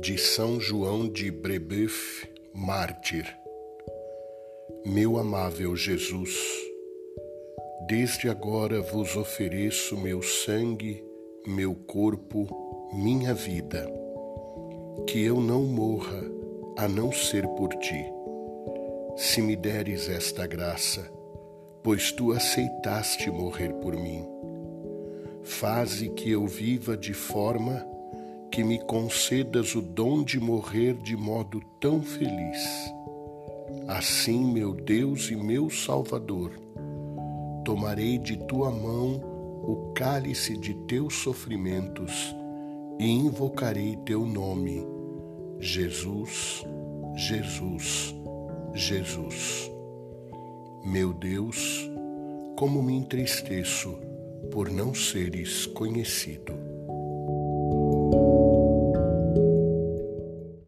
de São João de Brebeuf, mártir. Meu amável Jesus, desde agora vos ofereço meu sangue, meu corpo, minha vida. Que eu não morra a não ser por ti. Se me deres esta graça, pois tu aceitaste morrer por mim. Faze que eu viva de forma que me concedas o dom de morrer de modo tão feliz. Assim, meu Deus e meu Salvador, tomarei de tua mão o cálice de teus sofrimentos e invocarei teu nome, Jesus, Jesus, Jesus. Meu Deus, como me entristeço por não seres conhecido.